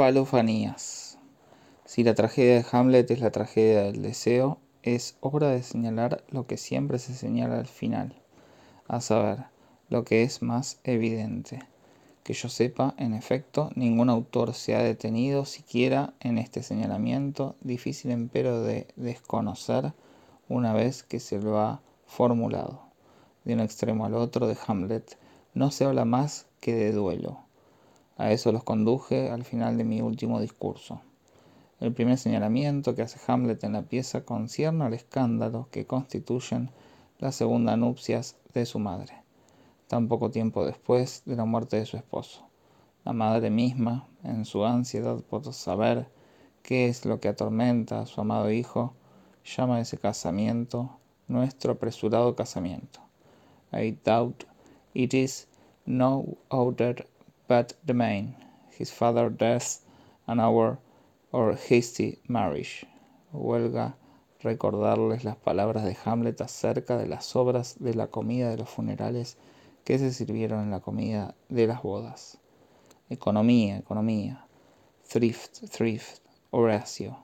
Falofanías. Si la tragedia de Hamlet es la tragedia del deseo, es hora de señalar lo que siempre se señala al final, a saber, lo que es más evidente. Que yo sepa, en efecto, ningún autor se ha detenido siquiera en este señalamiento, difícil empero de desconocer una vez que se lo ha formulado. De un extremo al otro de Hamlet no se habla más que de duelo. A eso los conduje al final de mi último discurso. El primer señalamiento que hace Hamlet en la pieza concierne al escándalo que constituyen la segunda nupcias de su madre, tan poco tiempo después de la muerte de su esposo. La madre misma, en su ansiedad por saber qué es lo que atormenta a su amado hijo, llama ese casamiento nuestro apresurado casamiento. I doubt it is no other but the main, his father's death, and our or hasty marriage. Huelga recordarles las palabras de Hamlet acerca de las obras de la comida de los funerales que se sirvieron en la comida de las bodas. Economía, economía. Thrift, thrift. Horacio.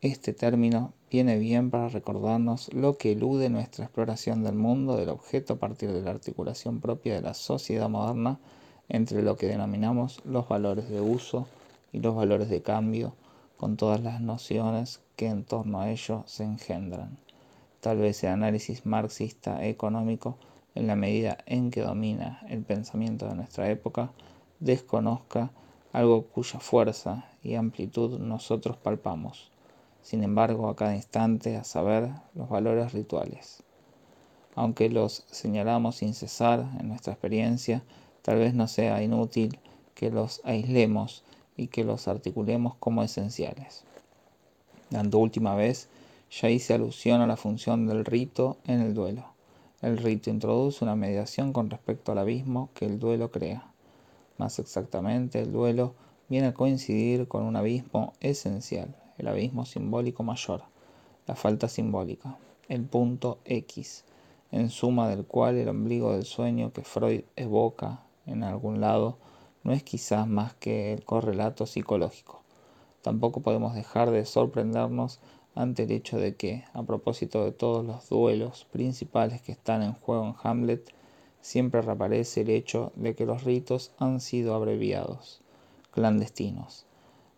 Este término viene bien para recordarnos lo que elude nuestra exploración del mundo del objeto a partir de la articulación propia de la sociedad moderna entre lo que denominamos los valores de uso y los valores de cambio, con todas las nociones que en torno a ello se engendran. Tal vez el análisis marxista económico, en la medida en que domina el pensamiento de nuestra época, desconozca algo cuya fuerza y amplitud nosotros palpamos sin embargo, a cada instante, a saber, los valores rituales. Aunque los señalamos sin cesar en nuestra experiencia, tal vez no sea inútil que los aislemos y que los articulemos como esenciales. Dando última vez, ya hice alusión a la función del rito en el duelo. El rito introduce una mediación con respecto al abismo que el duelo crea. Más exactamente, el duelo viene a coincidir con un abismo esencial, el abismo simbólico mayor, la falta simbólica, el punto X, en suma del cual el ombligo del sueño que Freud evoca en algún lado no es quizás más que el correlato psicológico. Tampoco podemos dejar de sorprendernos ante el hecho de que, a propósito de todos los duelos principales que están en juego en Hamlet, siempre reaparece el hecho de que los ritos han sido abreviados, clandestinos,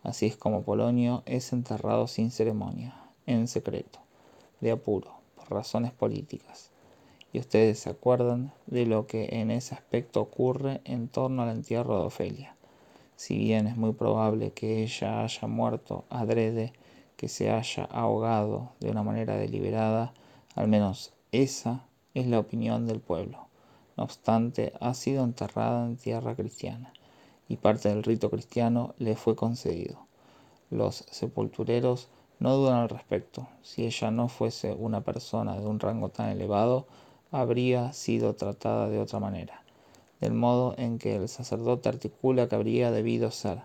Así es como Polonio es enterrado sin ceremonia, en secreto, de apuro, por razones políticas. Y ustedes se acuerdan de lo que en ese aspecto ocurre en torno al entierro de Ofelia. Si bien es muy probable que ella haya muerto adrede, que se haya ahogado de una manera deliberada, al menos esa es la opinión del pueblo. No obstante, ha sido enterrada en tierra cristiana y parte del rito cristiano le fue concedido. Los sepultureros no dudan al respecto. Si ella no fuese una persona de un rango tan elevado, habría sido tratada de otra manera, del modo en que el sacerdote articula que habría debido ser,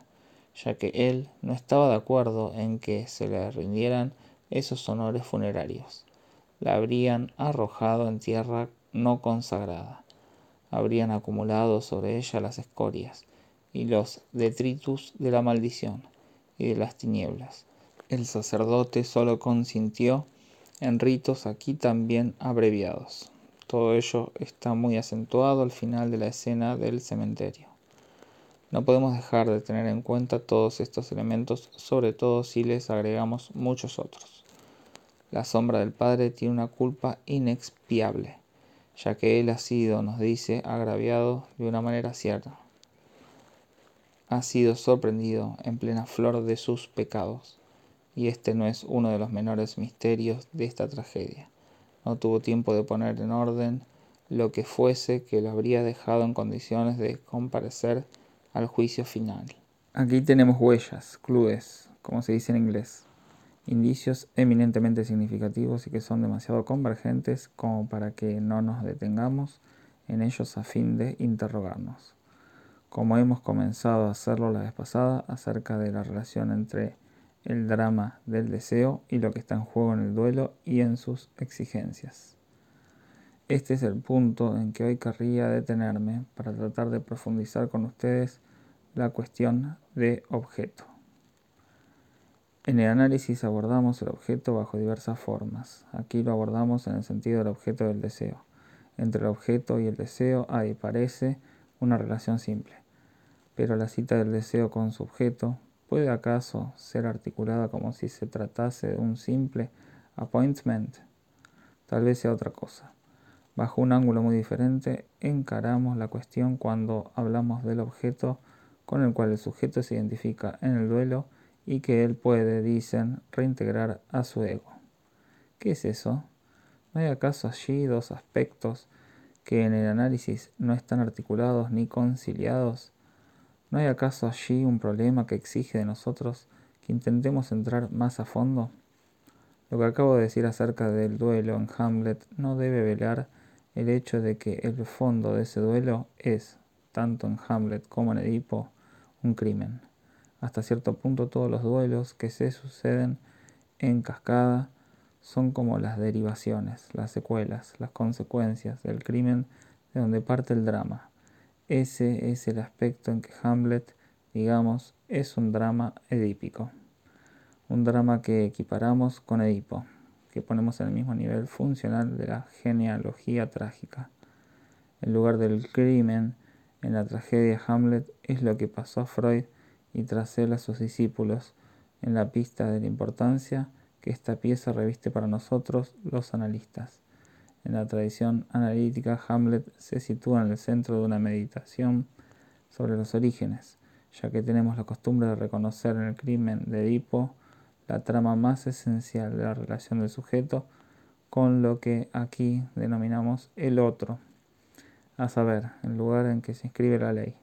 ya que él no estaba de acuerdo en que se le rindieran esos honores funerarios. La habrían arrojado en tierra no consagrada, habrían acumulado sobre ella las escorias, y los detritus de la maldición y de las tinieblas. El sacerdote solo consintió en ritos aquí también abreviados. Todo ello está muy acentuado al final de la escena del cementerio. No podemos dejar de tener en cuenta todos estos elementos, sobre todo si les agregamos muchos otros. La sombra del Padre tiene una culpa inexpiable, ya que Él ha sido, nos dice, agraviado de una manera cierta ha sido sorprendido en plena flor de sus pecados, y este no es uno de los menores misterios de esta tragedia. No tuvo tiempo de poner en orden lo que fuese que lo habría dejado en condiciones de comparecer al juicio final. Aquí tenemos huellas, clues, como se dice en inglés, indicios eminentemente significativos y que son demasiado convergentes como para que no nos detengamos en ellos a fin de interrogarnos como hemos comenzado a hacerlo la vez pasada, acerca de la relación entre el drama del deseo y lo que está en juego en el duelo y en sus exigencias. Este es el punto en que hoy querría detenerme para tratar de profundizar con ustedes la cuestión de objeto. En el análisis abordamos el objeto bajo diversas formas. Aquí lo abordamos en el sentido del objeto del deseo. Entre el objeto y el deseo hay, parece, una relación simple. Pero la cita del deseo con su objeto puede acaso ser articulada como si se tratase de un simple appointment. Tal vez sea otra cosa. Bajo un ángulo muy diferente, encaramos la cuestión cuando hablamos del objeto con el cual el sujeto se identifica en el duelo y que él puede, dicen, reintegrar a su ego. ¿Qué es eso? ¿No hay acaso allí dos aspectos que en el análisis no están articulados ni conciliados? ¿No hay acaso allí un problema que exige de nosotros que intentemos entrar más a fondo? Lo que acabo de decir acerca del duelo en Hamlet no debe velar el hecho de que el fondo de ese duelo es, tanto en Hamlet como en Edipo, un crimen. Hasta cierto punto todos los duelos que se suceden en cascada son como las derivaciones, las secuelas, las consecuencias del crimen de donde parte el drama. Ese es el aspecto en que Hamlet, digamos, es un drama edípico. Un drama que equiparamos con Edipo que ponemos en el mismo nivel funcional de la genealogía trágica. El lugar del crimen en la tragedia Hamlet es lo que pasó a Freud y tras él a sus discípulos en la pista de la importancia que esta pieza reviste para nosotros los analistas. En la tradición analítica, Hamlet se sitúa en el centro de una meditación sobre los orígenes, ya que tenemos la costumbre de reconocer en el crimen de Edipo la trama más esencial de la relación del sujeto con lo que aquí denominamos el otro, a saber, el lugar en que se inscribe la ley.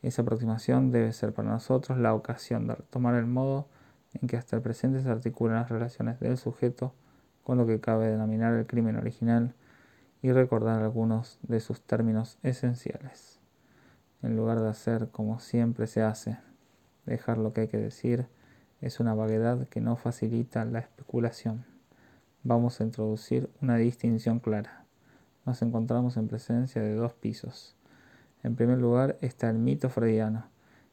Esa aproximación debe ser para nosotros la ocasión de retomar el modo en que hasta el presente se articulan las relaciones del sujeto con lo que cabe denominar el crimen original y recordar algunos de sus términos esenciales. En lugar de hacer como siempre se hace, dejar lo que hay que decir, es una vaguedad que no facilita la especulación. Vamos a introducir una distinción clara. Nos encontramos en presencia de dos pisos. En primer lugar está el mito freudiano,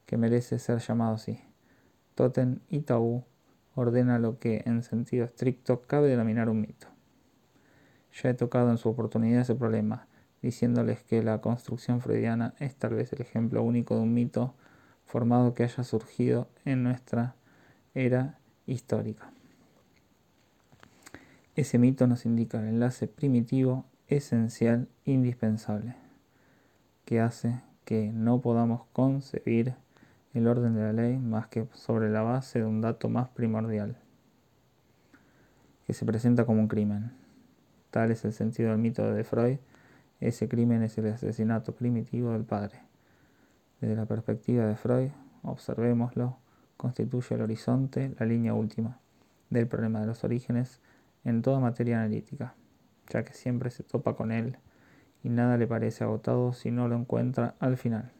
que merece ser llamado así. Totem y Tabú ordena lo que, en sentido estricto, cabe denominar un mito. Ya he tocado en su oportunidad ese problema, diciéndoles que la construcción freudiana es tal vez el ejemplo único de un mito formado que haya surgido en nuestra era histórica. Ese mito nos indica el enlace primitivo, esencial, indispensable, que hace que no podamos concebir el orden de la ley más que sobre la base de un dato más primordial, que se presenta como un crimen. Tal es el sentido del mito de Freud, ese crimen es el asesinato primitivo del padre. Desde la perspectiva de Freud, observémoslo constituye el horizonte, la línea última, del problema de los orígenes en toda materia analítica, ya que siempre se topa con él y nada le parece agotado si no lo encuentra al final.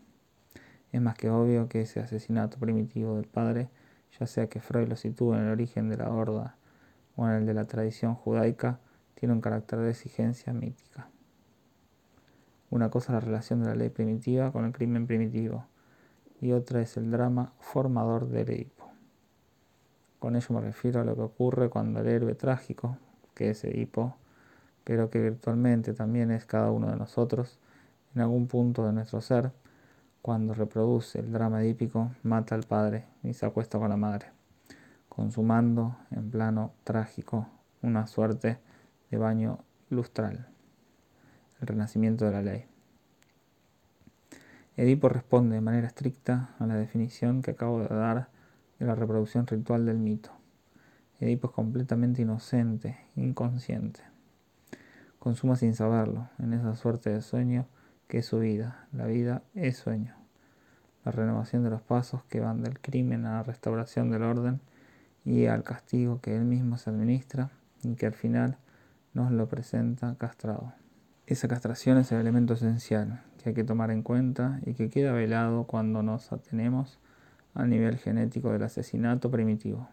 Es más que obvio que ese asesinato primitivo del padre, ya sea que Freud lo sitúe en el origen de la horda o en el de la tradición judaica, tiene un carácter de exigencia mítica. Una cosa es la relación de la ley primitiva con el crimen primitivo, y otra es el drama formador del Edipo. Con ello me refiero a lo que ocurre cuando el héroe trágico, que es Edipo, pero que virtualmente también es cada uno de nosotros, en algún punto de nuestro ser, cuando reproduce el drama edípico, mata al padre y se acuesta con la madre, consumando en plano trágico una suerte de baño lustral, el renacimiento de la ley. Edipo responde de manera estricta a la definición que acabo de dar de la reproducción ritual del mito. Edipo es completamente inocente, inconsciente. Consuma sin saberlo, en esa suerte de sueño que su vida. La vida es sueño. La renovación de los pasos que van del crimen a la restauración del orden y al castigo que él mismo se administra y que al final nos lo presenta castrado. Esa castración es el elemento esencial que hay que tomar en cuenta y que queda velado cuando nos atenemos al nivel genético del asesinato primitivo.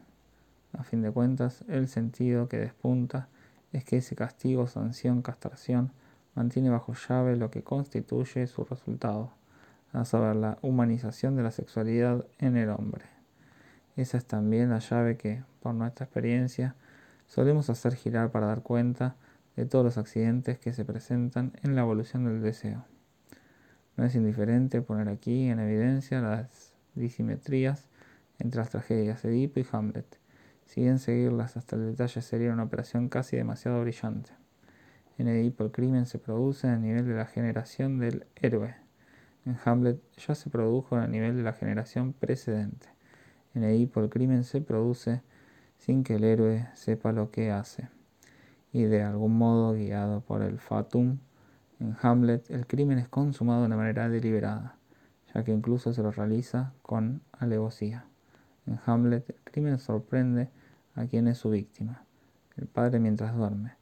A fin de cuentas, el sentido que despunta es que ese castigo, sanción, castración mantiene bajo llave lo que constituye su resultado, a saber, la humanización de la sexualidad en el hombre. Esa es también la llave que, por nuestra experiencia, solemos hacer girar para dar cuenta de todos los accidentes que se presentan en la evolución del deseo. No es indiferente poner aquí en evidencia las disimetrías entre las tragedias Edipo y Hamlet. Si bien seguirlas hasta el detalle sería una operación casi demasiado brillante. En Edipo el crimen se produce a nivel de la generación del héroe. En Hamlet ya se produjo a nivel de la generación precedente. En Edipo el crimen se produce sin que el héroe sepa lo que hace. Y de algún modo guiado por el fatum, en Hamlet el crimen es consumado de una manera deliberada, ya que incluso se lo realiza con alevosía. En Hamlet el crimen sorprende a quien es su víctima, el padre mientras duerme.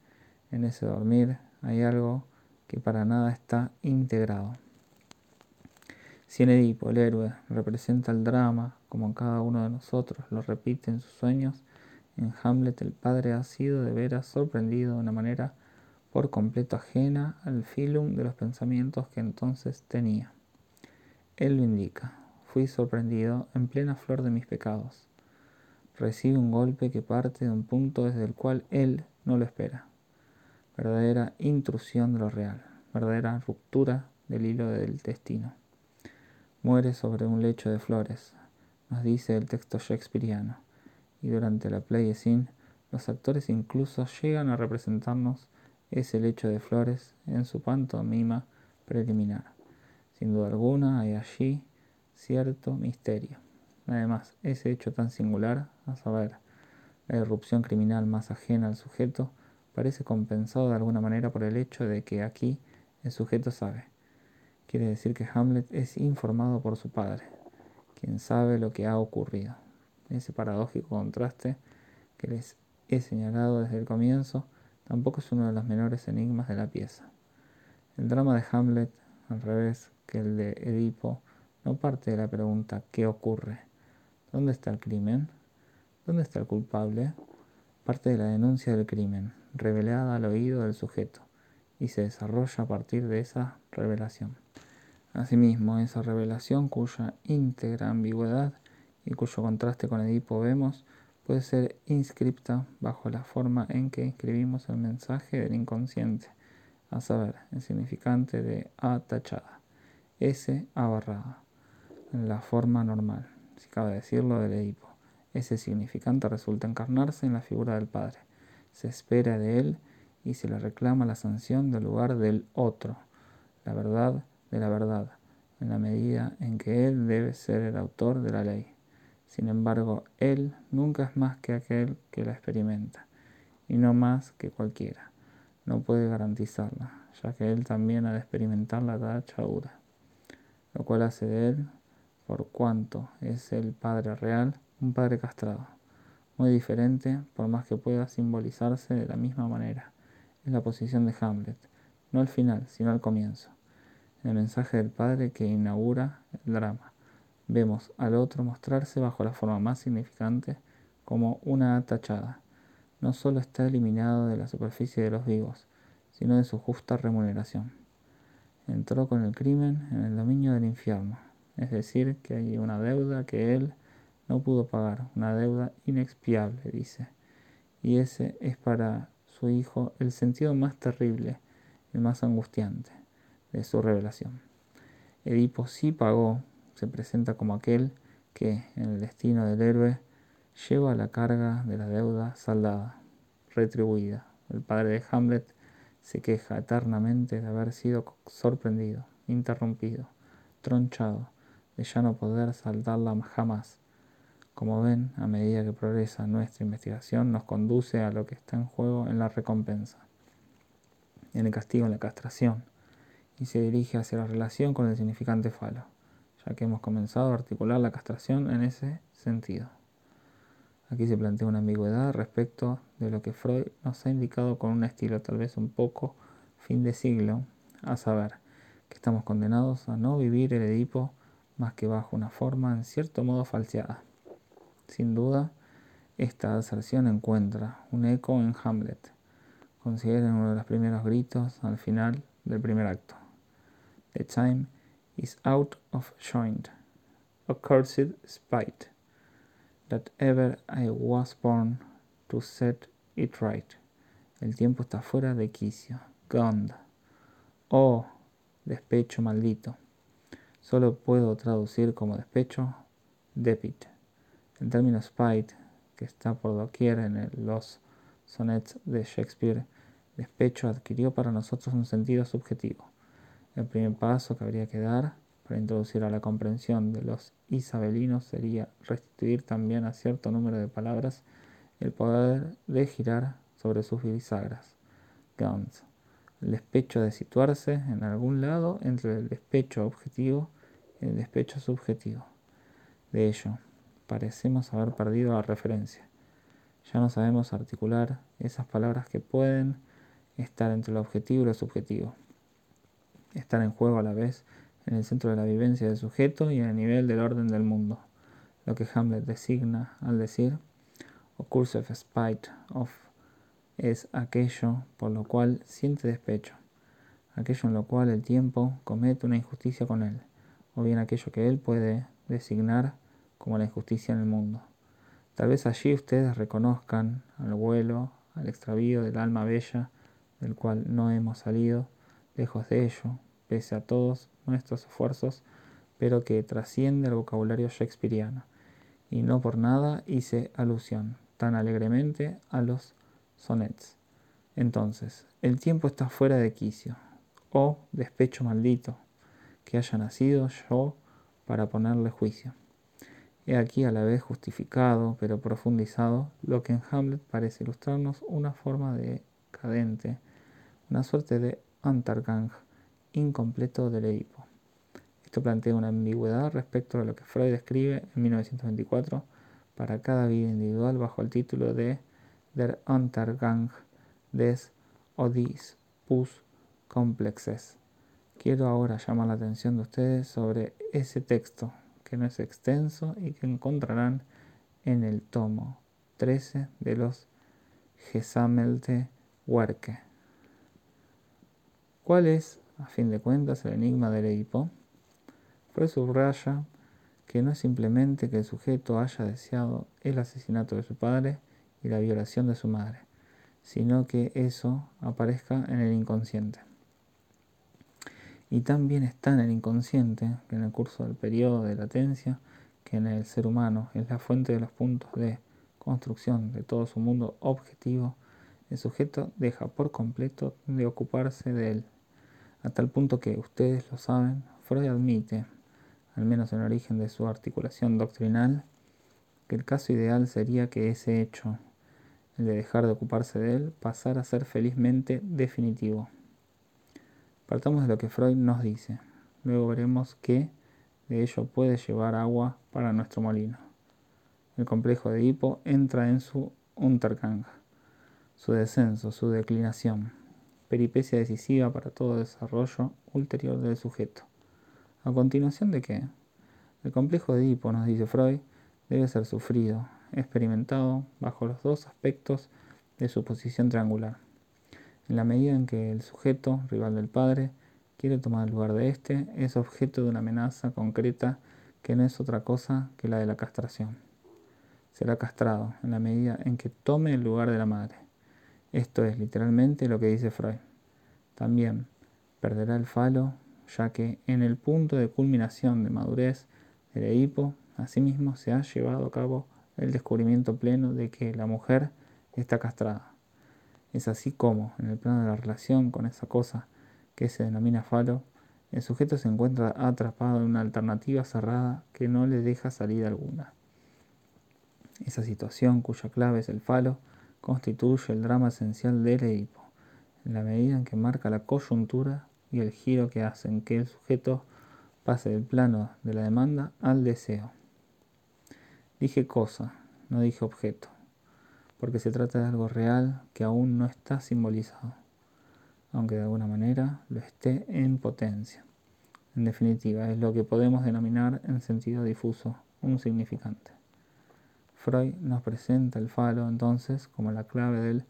En ese dormir hay algo que para nada está integrado. Si en Edipo el héroe representa el drama, como cada uno de nosotros lo repite en sus sueños, en Hamlet el padre ha sido de veras sorprendido de una manera por completo ajena al filum de los pensamientos que entonces tenía. Él lo indica. Fui sorprendido en plena flor de mis pecados. Recibe un golpe que parte de un punto desde el cual él no lo espera. Verdadera intrusión de lo real, verdadera ruptura del hilo del destino muere sobre un lecho de flores, nos dice el texto shakespeariano, y durante la play scene los actores incluso llegan a representarnos ese lecho de flores en su pantomima preliminar. Sin duda alguna hay allí cierto misterio. Además, ese hecho tan singular, a saber, la irrupción criminal más ajena al sujeto, parece compensado de alguna manera por el hecho de que aquí el sujeto sabe Quiere decir que Hamlet es informado por su padre, quien sabe lo que ha ocurrido. Ese paradójico contraste que les he señalado desde el comienzo tampoco es uno de los menores enigmas de la pieza. El drama de Hamlet, al revés que el de Edipo, no parte de la pregunta ¿qué ocurre? ¿Dónde está el crimen? ¿Dónde está el culpable? Parte de la denuncia del crimen, revelada al oído del sujeto, y se desarrolla a partir de esa revelación. Asimismo, esa revelación cuya íntegra ambigüedad y cuyo contraste con Edipo vemos puede ser inscripta bajo la forma en que escribimos el mensaje del inconsciente, a saber, el significante de A tachada, S abarrada, la forma normal, si cabe decirlo, del Edipo. Ese significante resulta encarnarse en la figura del Padre. Se espera de él y se le reclama la sanción del lugar del otro, la verdad de la verdad, en la medida en que Él debe ser el autor de la ley. Sin embargo, Él nunca es más que aquel que la experimenta, y no más que cualquiera. No puede garantizarla, ya que Él también ha de experimentar la tachadura, lo cual hace de Él, por cuanto es el Padre real, un Padre castrado, muy diferente, por más que pueda simbolizarse de la misma manera. Es la posición de Hamlet, no al final, sino al comienzo el mensaje del Padre que inaugura el drama. Vemos al otro mostrarse bajo la forma más significante como una tachada. No solo está eliminado de la superficie de los vivos, sino de su justa remuneración. Entró con el crimen en el dominio del infierno, es decir, que hay una deuda que él no pudo pagar, una deuda inexpiable, dice. Y ese es para su hijo el sentido más terrible, y más angustiante de su revelación. Edipo sí pagó, se presenta como aquel que, en el destino del héroe, lleva la carga de la deuda saldada, retribuida. El padre de Hamlet se queja eternamente de haber sido sorprendido, interrumpido, tronchado, de ya no poder saldarla jamás. Como ven, a medida que progresa nuestra investigación, nos conduce a lo que está en juego en la recompensa, en el castigo, en la castración, y se dirige hacia la relación con el significante falo, ya que hemos comenzado a articular la castración en ese sentido. Aquí se plantea una ambigüedad respecto de lo que Freud nos ha indicado con un estilo tal vez un poco fin de siglo, a saber, que estamos condenados a no vivir el Edipo más que bajo una forma en cierto modo falseada. Sin duda, esta aserción encuentra un eco en Hamlet. Consideren uno de los primeros gritos al final del primer acto. The time is out of joint, accursed spite, that ever I was born to set it right. El tiempo está fuera de quicio. Gond. Oh, despecho maldito. Solo puedo traducir como despecho, depit. El término spite, que está por doquier en los sonnets de Shakespeare, despecho adquirió para nosotros un sentido subjetivo. El primer paso que habría que dar para introducir a la comprensión de los isabelinos sería restituir también a cierto número de palabras el poder de girar sobre sus bisagras. Guns. El despecho de situarse en algún lado entre el despecho objetivo y el despecho subjetivo. De ello, parecemos haber perdido la referencia. Ya no sabemos articular esas palabras que pueden estar entre lo objetivo y lo subjetivo. Estar en juego a la vez en el centro de la vivencia del sujeto y en el nivel del orden del mundo. Lo que Hamlet designa al decir of spite of es aquello por lo cual siente despecho, aquello en lo cual el tiempo comete una injusticia con él, o bien aquello que él puede designar como la injusticia en el mundo. Tal vez allí ustedes reconozcan al vuelo, al extravío del alma bella, del cual no hemos salido, lejos de ello, pese a todos nuestros esfuerzos, pero que trasciende el vocabulario shakespeariano, y no por nada hice alusión tan alegremente a los sonnets. Entonces, el tiempo está fuera de quicio, oh despecho maldito, que haya nacido yo para ponerle juicio. He aquí a la vez justificado, pero profundizado, lo que en Hamlet parece ilustrarnos una forma de cadente, una suerte de antargang incompleto del Edipo. Esto plantea una ambigüedad respecto a lo que Freud escribe en 1924 para cada vida individual bajo el título de Der Untergang des Oedipus Complexes. Quiero ahora llamar la atención de ustedes sobre ese texto, que no es extenso y que encontrarán en el tomo 13 de los Gesammelte Werke. ¿Cuál es, a fin de cuentas, el enigma del Edipo? Freud subraya que no es simplemente que el sujeto haya deseado el asesinato de su padre y la violación de su madre, sino que eso aparezca en el inconsciente. Y también está en el inconsciente en el curso del periodo de latencia, que en el ser humano es la fuente de los puntos de construcción de todo su mundo objetivo, el sujeto deja por completo de ocuparse de él, a tal punto que ustedes lo saben, Freud admite al menos en el origen de su articulación doctrinal, que el caso ideal sería que ese hecho, el de dejar de ocuparse de él, pasara a ser felizmente definitivo. Partamos de lo que Freud nos dice, luego veremos qué de ello puede llevar agua para nuestro molino. El complejo de Edipo entra en su Untergang, su descenso, su declinación, peripecia decisiva para todo desarrollo ulterior del sujeto. ¿A continuación de qué? El complejo de Edipo, nos dice Freud, debe ser sufrido, experimentado bajo los dos aspectos de su posición triangular. En la medida en que el sujeto, rival del padre, quiere tomar el lugar de éste, es objeto de una amenaza concreta que no es otra cosa que la de la castración. Será castrado en la medida en que tome el lugar de la madre. Esto es literalmente lo que dice Freud. También perderá el falo ya que en el punto de culminación de madurez del Edipo, asimismo se ha llevado a cabo el descubrimiento pleno de que la mujer está castrada. Es así como, en el plano de la relación con esa cosa que se denomina falo, el sujeto se encuentra atrapado en una alternativa cerrada que no le deja salida alguna. Esa situación, cuya clave es el falo, constituye el drama esencial del Edipo, en la medida en que marca la coyuntura y el giro que hacen que el sujeto pase del plano de la demanda al deseo. Dije cosa, no dije objeto, porque se trata de algo real que aún no está simbolizado, aunque de alguna manera lo esté en potencia. En definitiva, es lo que podemos denominar en sentido difuso un significante. Freud nos presenta el falo entonces como la clave del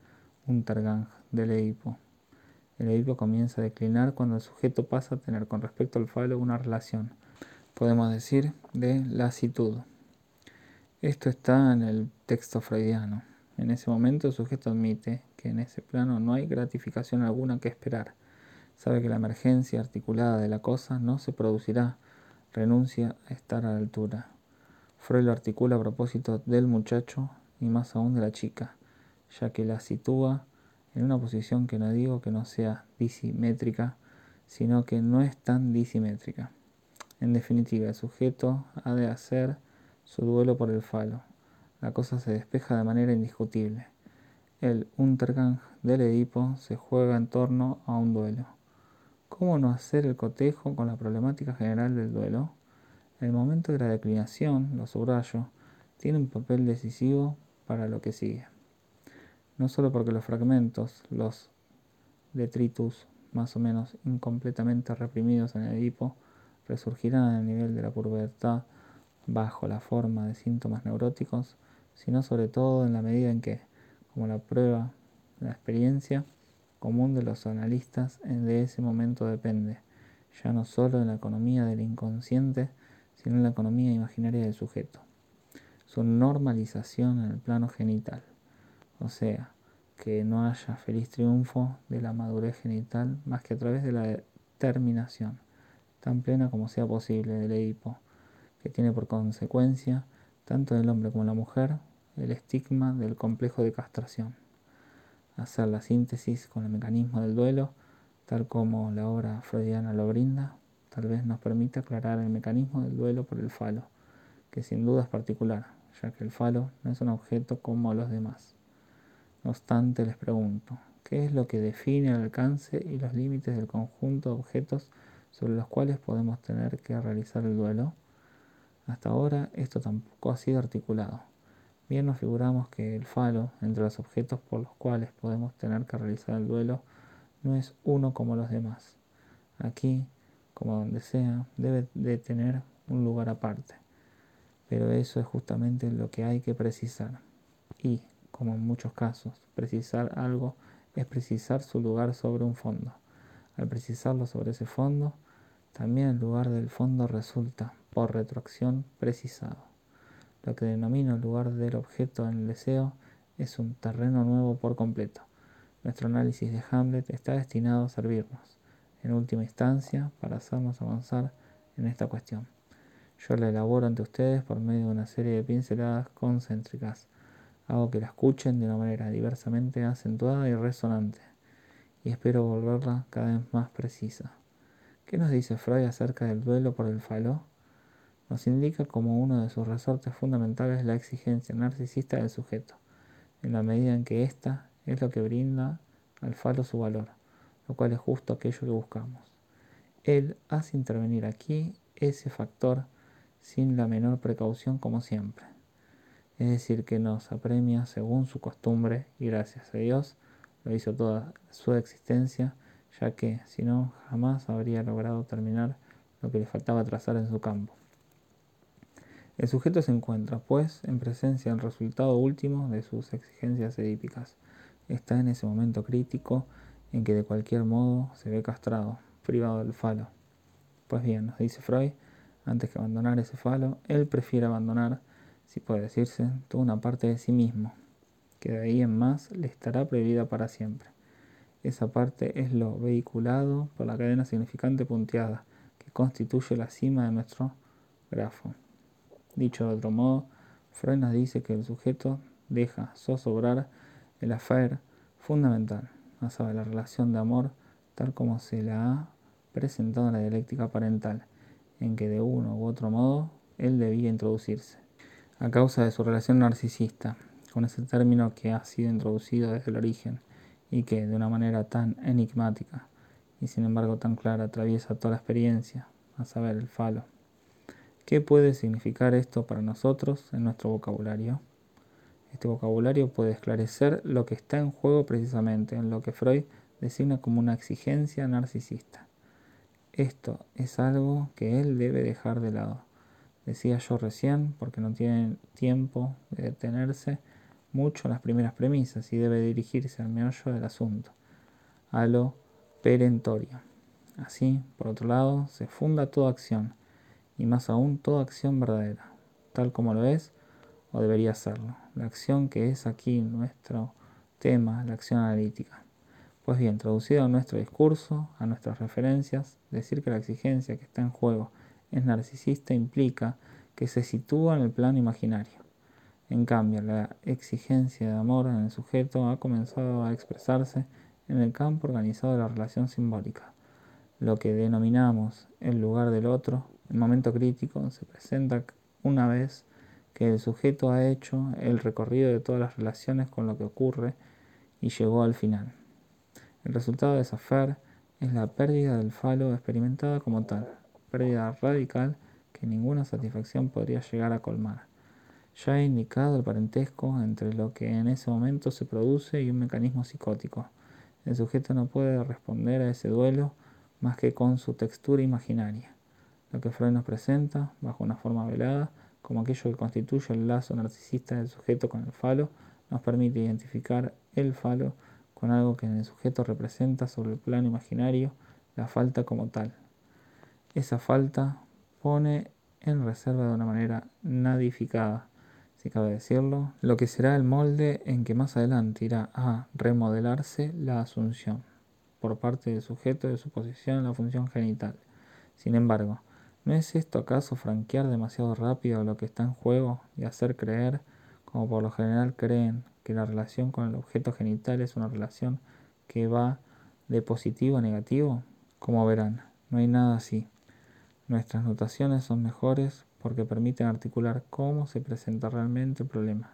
Untergang del Edipo El Edipo comienza a declinar cuando el sujeto pasa a tener con respecto al falo una relación, podemos decir, de lasitud. Esto está en el texto freudiano. En ese momento el sujeto admite que en ese plano no hay gratificación alguna que esperar. Sabe que la emergencia articulada de la cosa no se producirá, renuncia a estar a la altura. Freud lo articula a propósito del muchacho y más aún de la chica, ya que la sitúa en una posición que no digo que no sea disimétrica, sino que no es tan disimétrica. En definitiva, el sujeto ha de hacer su duelo por el falo. La cosa se despeja de manera indiscutible. El Untergang del Edipo se juega en torno a un duelo. ¿Cómo no hacer el cotejo con la problemática general del duelo? El momento de la declinación, lo subrayo, tiene un papel decisivo para lo que sigue no solo porque los fragmentos, los detritus más o menos incompletamente reprimidos en el Edipo, resurgirán a nivel de la pubertad bajo la forma de síntomas neuróticos, sino sobre todo en la medida en que, como la prueba, la experiencia común de los analistas de ese momento depende, ya no solo de la economía del inconsciente, sino en la economía imaginaria del sujeto, su normalización en el plano genital. O sea, que no haya feliz triunfo de la madurez genital más que a través de la determinación, tan plena como sea posible, del Edipo, que tiene por consecuencia, tanto del hombre como la mujer, el estigma del complejo de castración. Hacer la síntesis con el mecanismo del duelo, tal como la obra freudiana lo brinda, tal vez nos permita aclarar el mecanismo del duelo por el falo, que sin duda es particular, ya que el falo no es un objeto como los demás. No obstante, les pregunto, ¿qué es lo que define el alcance y los límites del conjunto de objetos sobre los cuales podemos tener que realizar el duelo? Hasta ahora esto tampoco ha sido articulado. Bien nos figuramos que el falo, entre los objetos por los cuales podemos tener que realizar el duelo, no es uno como los demás. Aquí, como donde sea, debe de tener un lugar aparte. Pero eso es justamente lo que hay que precisar. Y, como en muchos casos, precisar algo es precisar su lugar sobre un fondo. Al precisarlo sobre ese fondo, también el lugar del fondo resulta, por retroacción, precisado. Lo que denomino el lugar del objeto en el deseo es un terreno nuevo por completo. Nuestro análisis de Hamlet está destinado a servirnos, en última instancia, para hacernos avanzar en esta cuestión. Yo la elaboro ante ustedes por medio de una serie de pinceladas concéntricas Hago que la escuchen de una manera diversamente acentuada y resonante, y espero volverla cada vez más precisa. ¿Qué nos dice Freud acerca del duelo por el falo? Nos indica como uno de sus resortes fundamentales la exigencia narcisista del sujeto, en la medida en que ésta es lo que brinda al falo su valor, lo cual es justo aquello que buscamos. Él hace intervenir aquí ese factor sin la menor precaución como siempre es decir, que nos apremia según su costumbre y gracias a Dios lo hizo toda su existencia, ya que si no jamás habría logrado terminar lo que le faltaba trazar en su campo. El sujeto se encuentra, pues, en presencia del resultado último de sus exigencias edípicas. Está en ese momento crítico en que de cualquier modo se ve castrado, privado del falo. Pues bien, nos dice Freud, antes que abandonar ese falo, él prefiere abandonar si puede decirse, toda una parte de sí mismo, que de ahí en más le estará prohibida para siempre. Esa parte es lo vehiculado por la cadena significante punteada, que constituye la cima de nuestro grafo. Dicho de otro modo, Freud nos dice que el sujeto deja zozobrar el afer fundamental, a saber, la relación de amor tal como se la ha presentado en la dialéctica parental, en que de uno u otro modo él debía introducirse a causa de su relación narcisista con ese término que ha sido introducido desde el origen y que de una manera tan enigmática y sin embargo tan clara atraviesa toda la experiencia, a saber, el falo. ¿Qué puede significar esto para nosotros en nuestro vocabulario? Este vocabulario puede esclarecer lo que está en juego precisamente en lo que Freud designa como una exigencia narcisista. Esto es algo que él debe dejar de lado decía yo recién, porque no tiene tiempo de detenerse mucho en las primeras premisas y debe dirigirse al meollo del asunto, a lo perentorio. Así, por otro lado, se funda toda acción, y más aún toda acción verdadera, tal como lo es o debería serlo. La acción que es aquí nuestro tema, la acción analítica. Pues bien, traducido a nuestro discurso, a nuestras referencias, decir que la exigencia que está en juego es narcisista implica que se sitúa en el plano imaginario. En cambio, la exigencia de amor en el sujeto ha comenzado a expresarse en el campo organizado de la relación simbólica. Lo que denominamos el lugar del otro, el momento crítico, se presenta una vez que el sujeto ha hecho el recorrido de todas las relaciones con lo que ocurre y llegó al final. El resultado de esa fer es la pérdida del falo experimentada como tal, pérdida radical que ninguna satisfacción podría llegar a colmar. Ya he indicado el parentesco entre lo que en ese momento se produce y un mecanismo psicótico. El sujeto no puede responder a ese duelo más que con su textura imaginaria. Lo que Freud nos presenta, bajo una forma velada, como aquello que constituye el lazo narcisista del sujeto con el falo, nos permite identificar el falo con algo que en el sujeto representa sobre el plano imaginario la falta como tal. Esa falta pone en reserva de una manera nadificada si cabe decirlo, lo que será el molde en que más adelante irá a remodelarse la asunción por parte del sujeto de su posición en la función genital. Sin embargo, ¿no es esto acaso franquear demasiado rápido lo que está en juego y hacer creer, como por lo general creen, que la relación con el objeto genital es una relación que va de positivo a negativo? Como verán, no hay nada así. Nuestras notaciones son mejores porque permiten articular cómo se presenta realmente el problema.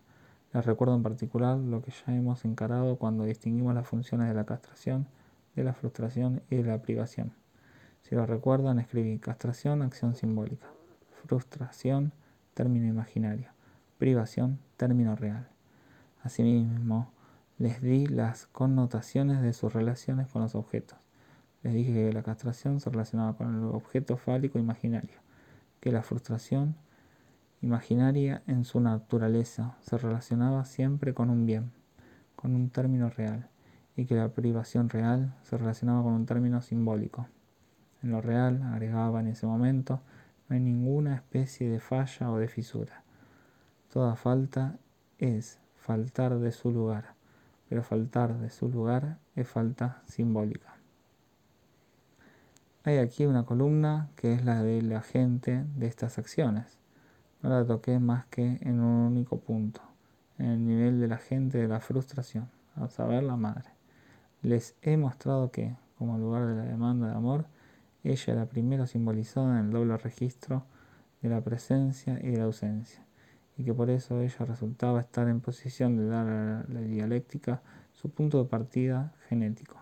Les recuerdo en particular lo que ya hemos encarado cuando distinguimos las funciones de la castración, de la frustración y de la privación. Si lo recuerdan, escribí castración, acción simbólica, frustración, término imaginario, privación, término real. Asimismo, les di las connotaciones de sus relaciones con los objetos. Les dije que la castración se relacionaba con el objeto fálico imaginario que la frustración imaginaria en su naturaleza se relacionaba siempre con un bien, con un término real, y que la privación real se relacionaba con un término simbólico. En lo real, agregaba en ese momento, no hay ninguna especie de falla o de fisura. Toda falta es faltar de su lugar, pero faltar de su lugar es falta simbólica. Hay aquí una columna que es la del agente de estas acciones. No la toqué más que en un único punto, en el nivel del agente de la frustración, a saber, la madre. Les he mostrado que, como lugar de la demanda de amor, ella era primero simbolizada en el doble registro de la presencia y de la ausencia, y que por eso ella resultaba estar en posición de dar a la dialéctica su punto de partida genético,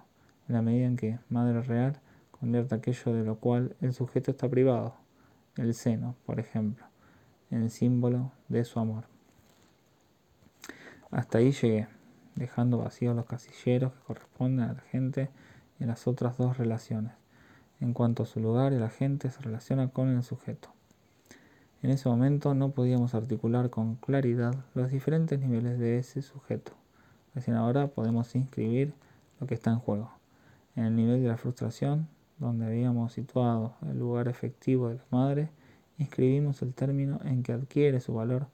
en la medida en que madre real convierte aquello de lo cual el sujeto está privado, el seno, por ejemplo, en símbolo de su amor. Hasta ahí llegué, dejando vacíos los casilleros que corresponden a la gente en las otras dos relaciones. En cuanto a su lugar, el agente se relaciona con el sujeto. En ese momento no podíamos articular con claridad los diferentes niveles de ese sujeto. Recién ahora podemos inscribir lo que está en juego. En el nivel de la frustración, donde habíamos situado el lugar efectivo de la madre, inscribimos el término en que adquiere su valor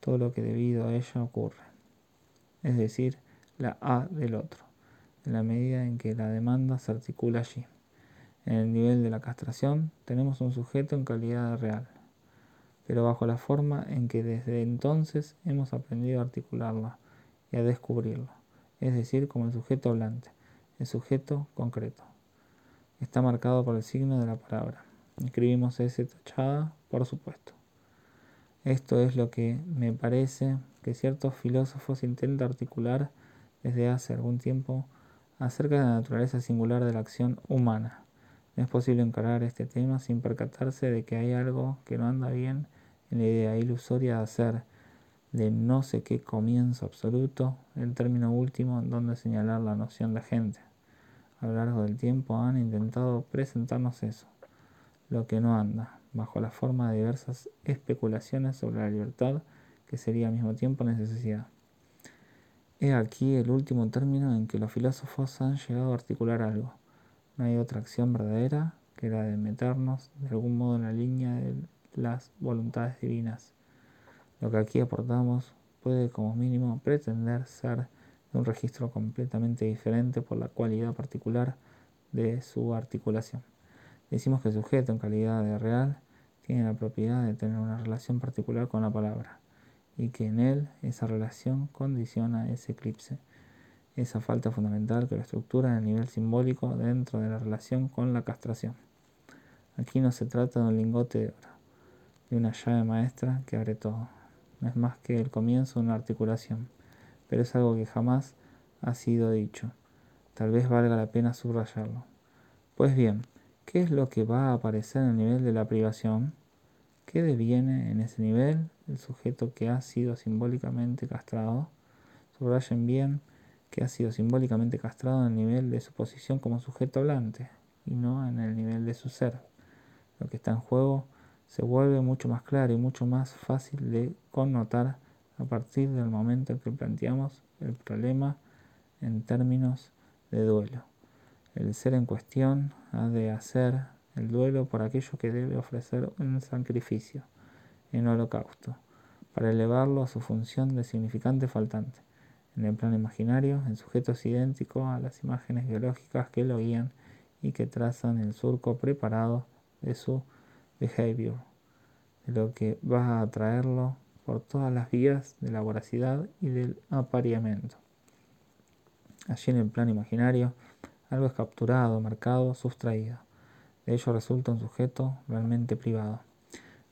todo lo que debido a ella ocurre, es decir, la A del otro, en la medida en que la demanda se articula allí. En el nivel de la castración tenemos un sujeto en calidad real, pero bajo la forma en que desde entonces hemos aprendido a articularla y a descubrirlo, es decir, como el sujeto hablante, el sujeto concreto está marcado por el signo de la palabra. Escribimos S tachada, por supuesto. Esto es lo que me parece que ciertos filósofos intentan articular desde hace algún tiempo acerca de la naturaleza singular de la acción humana. No es posible encarar este tema sin percatarse de que hay algo que no anda bien en la idea ilusoria de hacer de no sé qué comienzo absoluto el término último en donde señalar la noción de gente a lo largo del tiempo han intentado presentarnos eso, lo que no anda, bajo la forma de diversas especulaciones sobre la libertad, que sería al mismo tiempo necesidad. He aquí el último término en que los filósofos han llegado a articular algo, no hay otra acción verdadera que la de meternos de algún modo en la línea de las voluntades divinas. Lo que aquí aportamos puede como mínimo pretender ser de un registro completamente diferente por la cualidad particular de su articulación. Decimos que el sujeto en calidad de real tiene la propiedad de tener una relación particular con la palabra y que en él esa relación condiciona ese eclipse, esa falta fundamental que lo estructura en el nivel simbólico dentro de la relación con la castración. Aquí no se trata de un lingote de oro, de una llave maestra que abre todo. No es más que el comienzo de una articulación, pero es algo que jamás ha sido dicho. Tal vez valga la pena subrayarlo. Pues bien, ¿qué es lo que va a aparecer en el nivel de la privación? ¿Qué deviene en ese nivel el sujeto que ha sido simbólicamente castrado? Subrayen bien que ha sido simbólicamente castrado en el nivel de su posición como sujeto hablante y no en el nivel de su ser. Lo que está en juego se vuelve mucho más claro y mucho más fácil de connotar a partir del momento en que planteamos el problema en términos de duelo. El ser en cuestión ha de hacer el duelo por aquello que debe ofrecer un sacrificio, en holocausto, para elevarlo a su función de significante faltante. En el plano imaginario, el sujeto es idéntico a las imágenes biológicas que lo guían y que trazan el surco preparado de su behavior, de lo que va a atraerlo por todas las vías de la voracidad y del apareamiento. Allí en el plano imaginario, algo es capturado, marcado, sustraído. De ello resulta un sujeto realmente privado.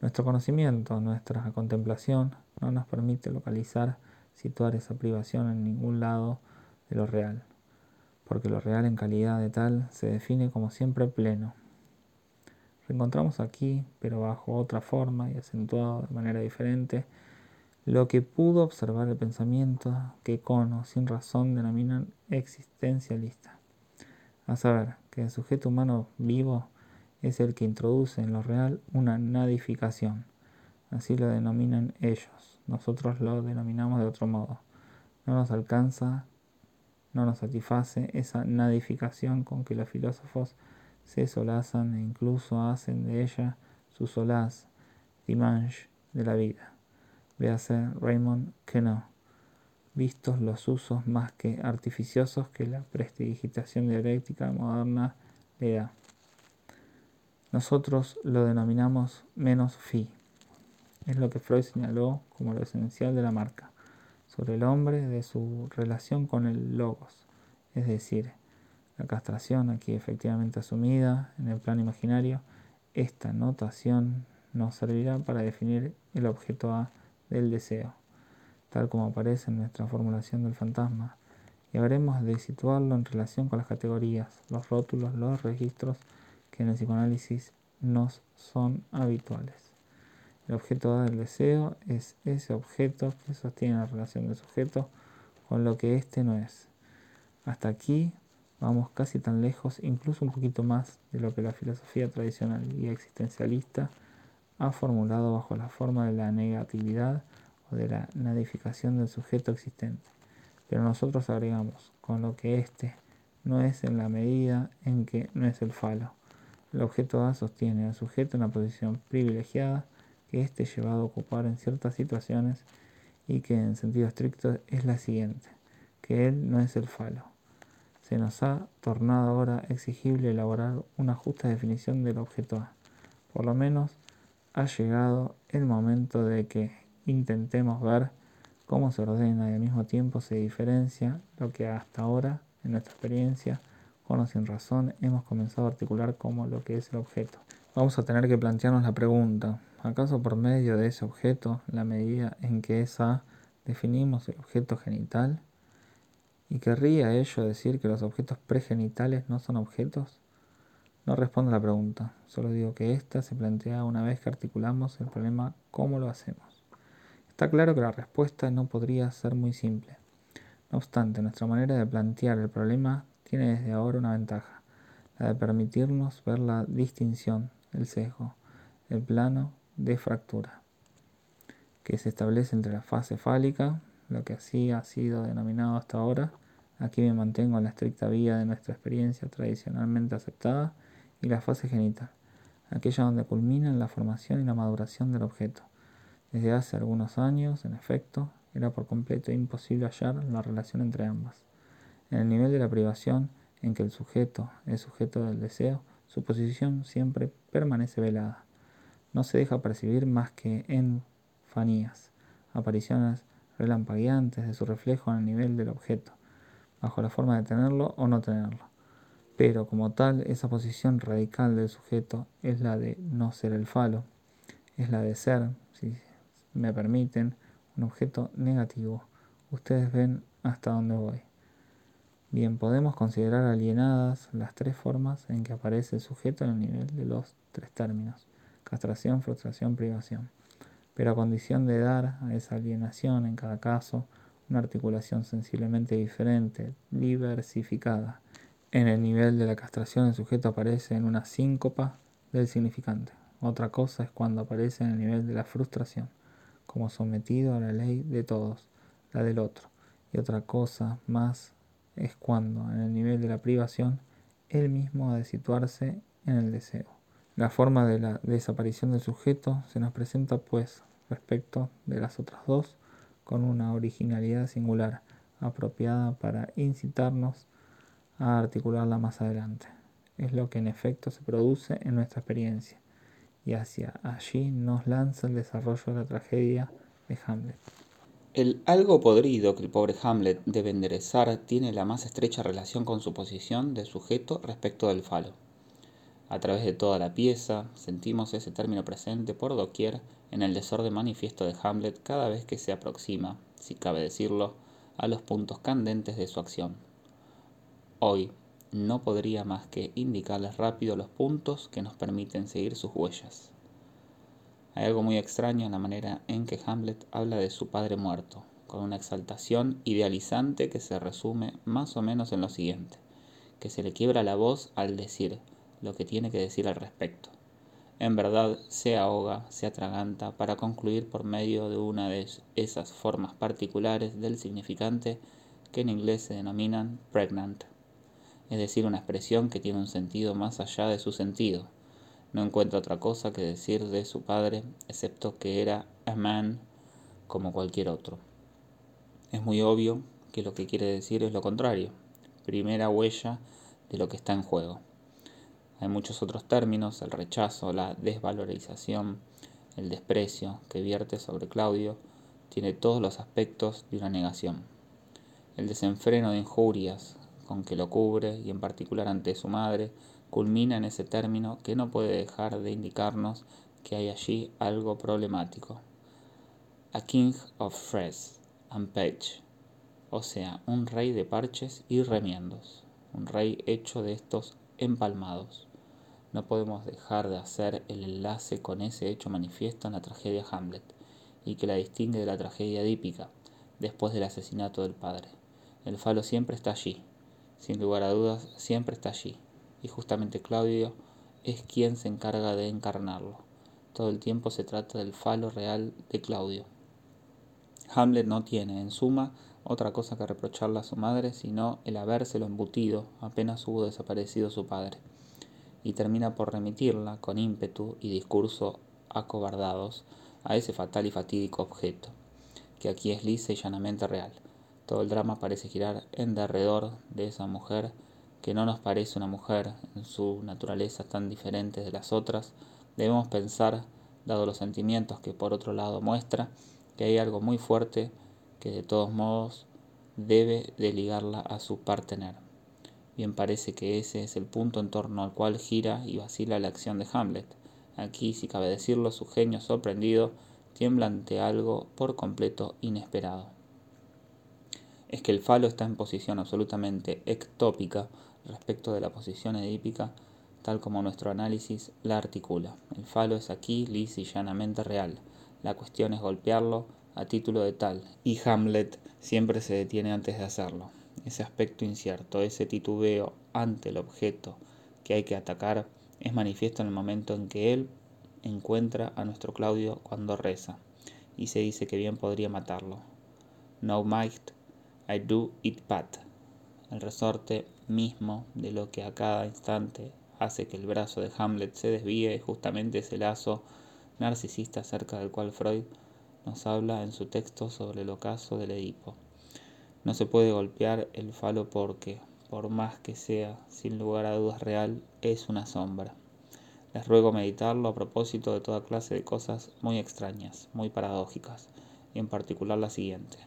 Nuestro conocimiento, nuestra contemplación, no nos permite localizar, situar esa privación en ningún lado de lo real, porque lo real en calidad de tal se define como siempre pleno, Encontramos aquí, pero bajo otra forma y acentuado de manera diferente, lo que pudo observar el pensamiento que con o sin razón denominan existencialista. A saber, que el sujeto humano vivo es el que introduce en lo real una nadificación. Así lo denominan ellos. Nosotros lo denominamos de otro modo. No nos alcanza, no nos satisface esa nadificación con que los filósofos se solazan e incluso hacen de ella su solaz, dimanche de la vida. Véase Raymond no vistos los usos más que artificiosos que la prestidigitación dialéctica moderna le da. Nosotros lo denominamos menos fi. Es lo que Freud señaló como lo esencial de la marca, sobre el hombre de su relación con el logos, es decir, la castración aquí efectivamente asumida en el plano imaginario, esta notación nos servirá para definir el objeto A del deseo, tal como aparece en nuestra formulación del fantasma, y habremos de situarlo en relación con las categorías, los rótulos, los registros que en el psicoanálisis nos son habituales. El objeto A del deseo es ese objeto que sostiene la relación del sujeto con lo que éste no es. Hasta aquí vamos casi tan lejos, incluso un poquito más de lo que la filosofía tradicional y existencialista ha formulado bajo la forma de la negatividad o de la nadificación del sujeto existente. Pero nosotros agregamos, con lo que éste no es en la medida en que no es el falo. El objeto A sostiene al sujeto en la posición privilegiada que éste llevado a ocupar en ciertas situaciones y que en sentido estricto es la siguiente, que él no es el falo se nos ha tornado ahora exigible elaborar una justa definición del objeto A. Por lo menos ha llegado el momento de que intentemos ver cómo se ordena y al mismo tiempo se diferencia lo que hasta ahora, en nuestra experiencia, con o sin razón, hemos comenzado a articular como lo que es el objeto. Vamos a tener que plantearnos la pregunta, ¿acaso por medio de ese objeto, la medida en que es A, definimos el objeto genital? ¿Y querría ello decir que los objetos pregenitales no son objetos? No respondo a la pregunta, solo digo que ésta se plantea una vez que articulamos el problema cómo lo hacemos. Está claro que la respuesta no podría ser muy simple. No obstante, nuestra manera de plantear el problema tiene desde ahora una ventaja, la de permitirnos ver la distinción, el sesgo, el plano de fractura, que se establece entre la fase fálica, lo que así ha sido denominado hasta ahora, Aquí me mantengo en la estricta vía de nuestra experiencia tradicionalmente aceptada y la fase genital, aquella donde culminan la formación y la maduración del objeto. Desde hace algunos años, en efecto, era por completo imposible hallar la relación entre ambas. En el nivel de la privación, en que el sujeto es sujeto del deseo, su posición siempre permanece velada. No se deja percibir más que en fanías, apariciones relampagueantes de su reflejo en el nivel del objeto, bajo la forma de tenerlo o no tenerlo. Pero como tal, esa posición radical del sujeto es la de no ser el falo, es la de ser, si me permiten, un objeto negativo. Ustedes ven hasta dónde voy. Bien, podemos considerar alienadas las tres formas en que aparece el sujeto en el nivel de los tres términos, castración, frustración, privación, pero a condición de dar a esa alienación en cada caso una articulación sensiblemente diferente, diversificada. En el nivel de la castración el sujeto aparece en una síncopa del significante. Otra cosa es cuando aparece en el nivel de la frustración, como sometido a la ley de todos, la del otro. Y otra cosa más es cuando, en el nivel de la privación, él mismo ha de situarse en el deseo. La forma de la desaparición del sujeto se nos presenta, pues, respecto de las otras dos, con una originalidad singular, apropiada para incitarnos a articularla más adelante. Es lo que en efecto se produce en nuestra experiencia, y hacia allí nos lanza el desarrollo de la tragedia de Hamlet. El algo podrido que el pobre Hamlet debe enderezar tiene la más estrecha relación con su posición de sujeto respecto del falo. A través de toda la pieza sentimos ese término presente por doquier en el desorden manifiesto de Hamlet cada vez que se aproxima, si cabe decirlo, a los puntos candentes de su acción. Hoy no podría más que indicarles rápido los puntos que nos permiten seguir sus huellas. Hay algo muy extraño en la manera en que Hamlet habla de su padre muerto, con una exaltación idealizante que se resume más o menos en lo siguiente, que se le quiebra la voz al decir lo que tiene que decir al respecto en verdad se ahoga, se atraganta para concluir por medio de una de esas formas particulares del significante que en inglés se denominan pregnant, es decir, una expresión que tiene un sentido más allá de su sentido. No encuentra otra cosa que decir de su padre, excepto que era a man como cualquier otro. Es muy obvio que lo que quiere decir es lo contrario, primera huella de lo que está en juego. Hay muchos otros términos, el rechazo, la desvalorización, el desprecio que vierte sobre Claudio, tiene todos los aspectos de una negación. El desenfreno de injurias con que lo cubre, y en particular ante su madre, culmina en ese término que no puede dejar de indicarnos que hay allí algo problemático. A king of threads and page, o sea, un rey de parches y remiendos, un rey hecho de estos empalmados no podemos dejar de hacer el enlace con ese hecho manifiesto en la tragedia Hamlet y que la distingue de la tragedia edípica después del asesinato del padre. El falo siempre está allí, sin lugar a dudas, siempre está allí, y justamente Claudio es quien se encarga de encarnarlo. Todo el tiempo se trata del falo real de Claudio. Hamlet no tiene, en suma, otra cosa que reprocharle a su madre, sino el habérselo embutido apenas hubo desaparecido su padre y termina por remitirla con ímpetu y discurso acobardados a ese fatal y fatídico objeto, que aquí es lisa y llanamente real. Todo el drama parece girar en derredor de esa mujer que no nos parece una mujer en su naturaleza tan diferente de las otras. Debemos pensar, dado los sentimientos que por otro lado muestra, que hay algo muy fuerte que de todos modos debe de ligarla a su partener. Bien parece que ese es el punto en torno al cual gira y vacila la acción de Hamlet. Aquí, si cabe decirlo, su genio sorprendido tiembla ante algo por completo inesperado. Es que el falo está en posición absolutamente ectópica respecto de la posición edípica, tal como nuestro análisis la articula. El falo es aquí lis y llanamente real. La cuestión es golpearlo a título de tal, y Hamlet siempre se detiene antes de hacerlo ese aspecto incierto, ese titubeo ante el objeto que hay que atacar, es manifiesto en el momento en que él encuentra a nuestro Claudio cuando reza y se dice que bien podría matarlo. No might I do it but. El resorte mismo de lo que a cada instante hace que el brazo de Hamlet se desvíe justamente ese lazo narcisista acerca del cual Freud nos habla en su texto sobre el ocaso del Edipo. No se puede golpear el falo porque, por más que sea, sin lugar a dudas real, es una sombra. Les ruego meditarlo a propósito de toda clase de cosas muy extrañas, muy paradójicas, y en particular la siguiente.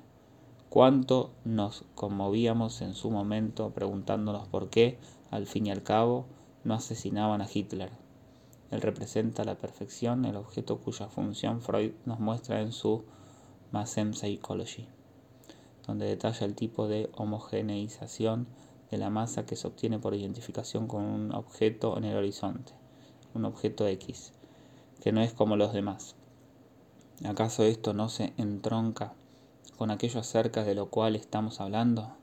¿Cuánto nos conmovíamos en su momento preguntándonos por qué, al fin y al cabo, no asesinaban a Hitler? Él representa a la perfección el objeto cuya función Freud nos muestra en su Masem Psychology, donde detalla el tipo de homogeneización de la masa que se obtiene por identificación con un objeto en el horizonte, un objeto X, que no es como los demás. ¿Acaso esto no se entronca con aquello acerca de lo cual estamos hablando?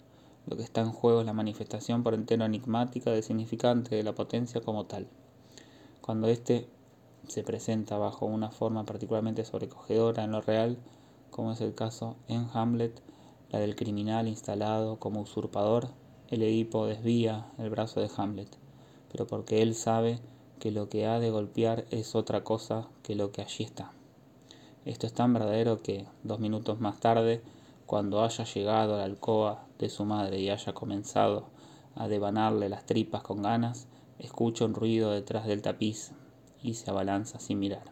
Lo que está en juego es la manifestación por entero enigmática del significante de la potencia como tal. Cuando éste se presenta bajo una forma particularmente sobrecogedora en lo real, como es el caso en Hamlet, la del criminal instalado como usurpador, el Edipo desvía el brazo de Hamlet, pero porque él sabe que lo que ha de golpear es otra cosa que lo que allí está. Esto es tan verdadero que, dos minutos más tarde, cuando haya llegado a la alcoba de su madre y haya comenzado a devanarle las tripas con ganas, Escucha un ruido detrás del tapiz y se abalanza sin mirar.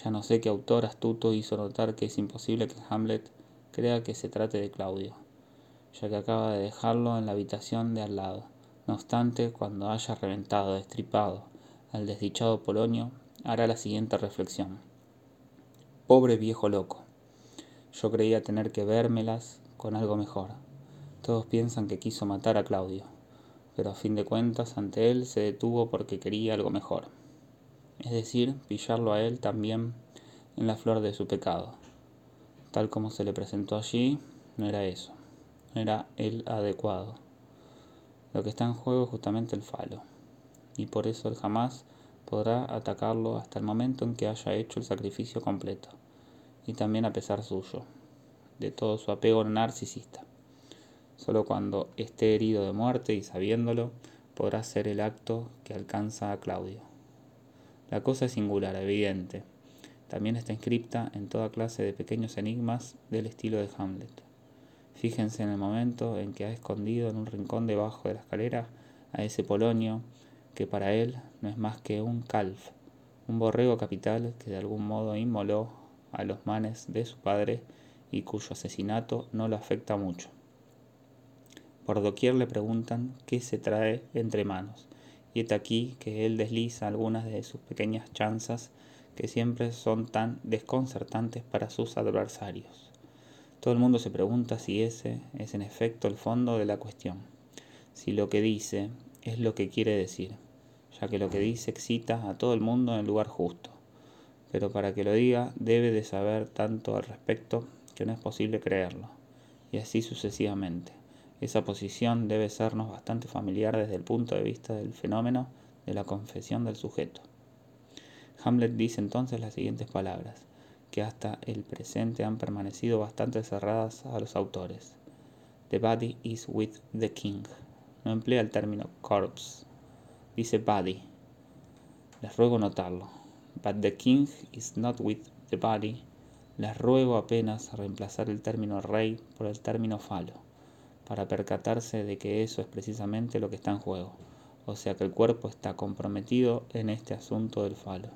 Ya no sé qué autor astuto hizo notar que es imposible que Hamlet crea que se trate de Claudio, ya que acaba de dejarlo en la habitación de al lado. No obstante, cuando haya reventado, destripado al desdichado Polonio, hará la siguiente reflexión. Pobre viejo loco. Yo creía tener que vérmelas con algo mejor. Todos piensan que quiso matar a Claudio pero a fin de cuentas ante él se detuvo porque quería algo mejor, es decir, pillarlo a él también en la flor de su pecado. Tal como se le presentó allí, no era eso, no era el adecuado. Lo que está en juego es justamente el falo, y por eso él jamás podrá atacarlo hasta el momento en que haya hecho el sacrificio completo, y también a pesar suyo, de todo su apego narcisista. Solo cuando esté herido de muerte y sabiéndolo, podrá hacer el acto que alcanza a Claudio. La cosa es singular, evidente. También está inscripta en toda clase de pequeños enigmas del estilo de Hamlet. Fíjense en el momento en que ha escondido en un rincón debajo de la escalera a ese Polonio, que para él no es más que un calf, un borrego capital que de algún modo inmoló a los manes de su padre y cuyo asesinato no lo afecta mucho. Por doquier le preguntan qué se trae entre manos, y es aquí que él desliza algunas de sus pequeñas chanzas que siempre son tan desconcertantes para sus adversarios. Todo el mundo se pregunta si ese es en efecto el fondo de la cuestión, si lo que dice es lo que quiere decir, ya que lo que dice excita a todo el mundo en el lugar justo. Pero para que lo diga debe de saber tanto al respecto que no es posible creerlo, y así sucesivamente. Esa posición debe sernos bastante familiar desde el punto de vista del fenómeno de la confesión del sujeto. Hamlet dice entonces las siguientes palabras, que hasta el presente han permanecido bastante cerradas a los autores. The body is with the king. No emplea el término corpse. Dice body. Les ruego notarlo. But the king is not with the body. Les ruego apenas reemplazar el término rey por el término falo para percatarse de que eso es precisamente lo que está en juego, o sea que el cuerpo está comprometido en este asunto del falo.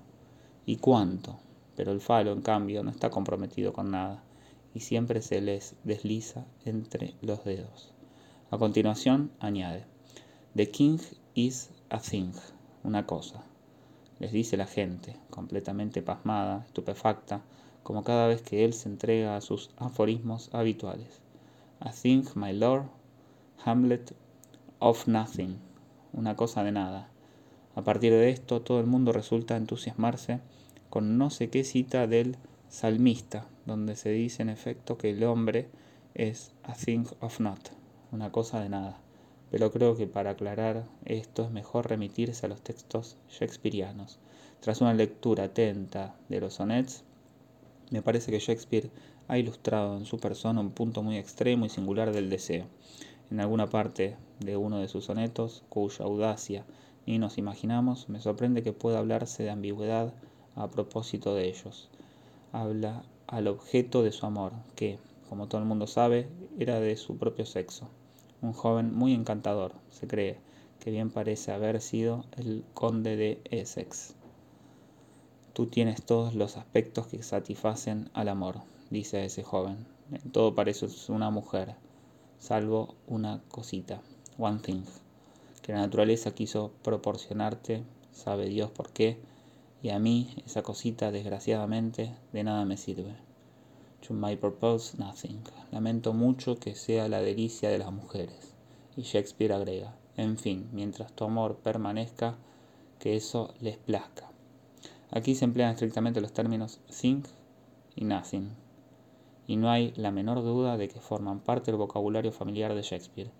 ¿Y cuánto? Pero el falo, en cambio, no está comprometido con nada, y siempre se les desliza entre los dedos. A continuación, añade, The king is a thing, una cosa. Les dice la gente, completamente pasmada, estupefacta, como cada vez que él se entrega a sus aforismos habituales. A thing, my lord, Hamlet of nothing, una cosa de nada. A partir de esto, todo el mundo resulta entusiasmarse con no sé qué cita del salmista, donde se dice en efecto que el hombre es a thing of not, una cosa de nada. Pero creo que para aclarar esto es mejor remitirse a los textos shakespearianos. Tras una lectura atenta de los sonnets, me parece que Shakespeare ha ilustrado en su persona un punto muy extremo y singular del deseo. En alguna parte de uno de sus sonetos, cuya audacia ni nos imaginamos, me sorprende que pueda hablarse de ambigüedad a propósito de ellos. Habla al objeto de su amor, que, como todo el mundo sabe, era de su propio sexo. Un joven muy encantador, se cree, que bien parece haber sido el conde de Essex. Tú tienes todos los aspectos que satisfacen al amor, dice ese joven. En todo pareces una mujer, salvo una cosita, one thing, que la naturaleza quiso proporcionarte, sabe Dios por qué, y a mí esa cosita desgraciadamente de nada me sirve. To my purpose nothing. Lamento mucho que sea la delicia de las mujeres. Y Shakespeare agrega, en fin, mientras tu amor permanezca, que eso les plazca. Aquí se emplean estrictamente los términos think y nothing, y no hay la menor duda de que forman parte del vocabulario familiar de Shakespeare.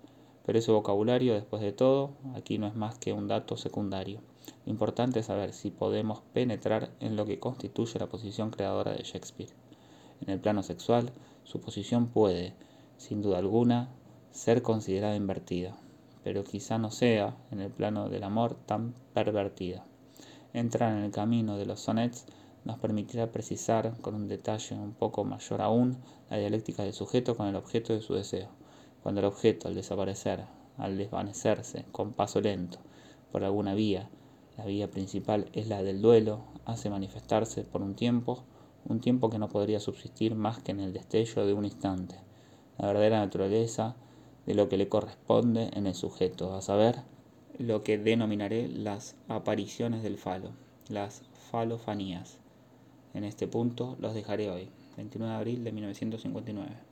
Pero ese vocabulario, después de todo, aquí no es más que un dato secundario. Importante es saber si podemos penetrar en lo que constituye la posición creadora de Shakespeare. En el plano sexual, su posición puede, sin duda alguna, ser considerada invertida, pero quizá no sea, en el plano del amor, tan pervertida. Entrar en el camino de los sonnets nos permitirá precisar con un detalle un poco mayor aún la dialéctica del sujeto con el objeto de su deseo. Cuando el objeto, al desaparecer, al desvanecerse con paso lento por alguna vía, la vía principal es la del duelo, hace manifestarse por un tiempo, un tiempo que no podría subsistir más que en el destello de un instante, la verdadera naturaleza de lo que le corresponde en el sujeto, a saber, lo que denominaré las apariciones del falo, las falofanías. En este punto los dejaré hoy, 29 de abril de 1959.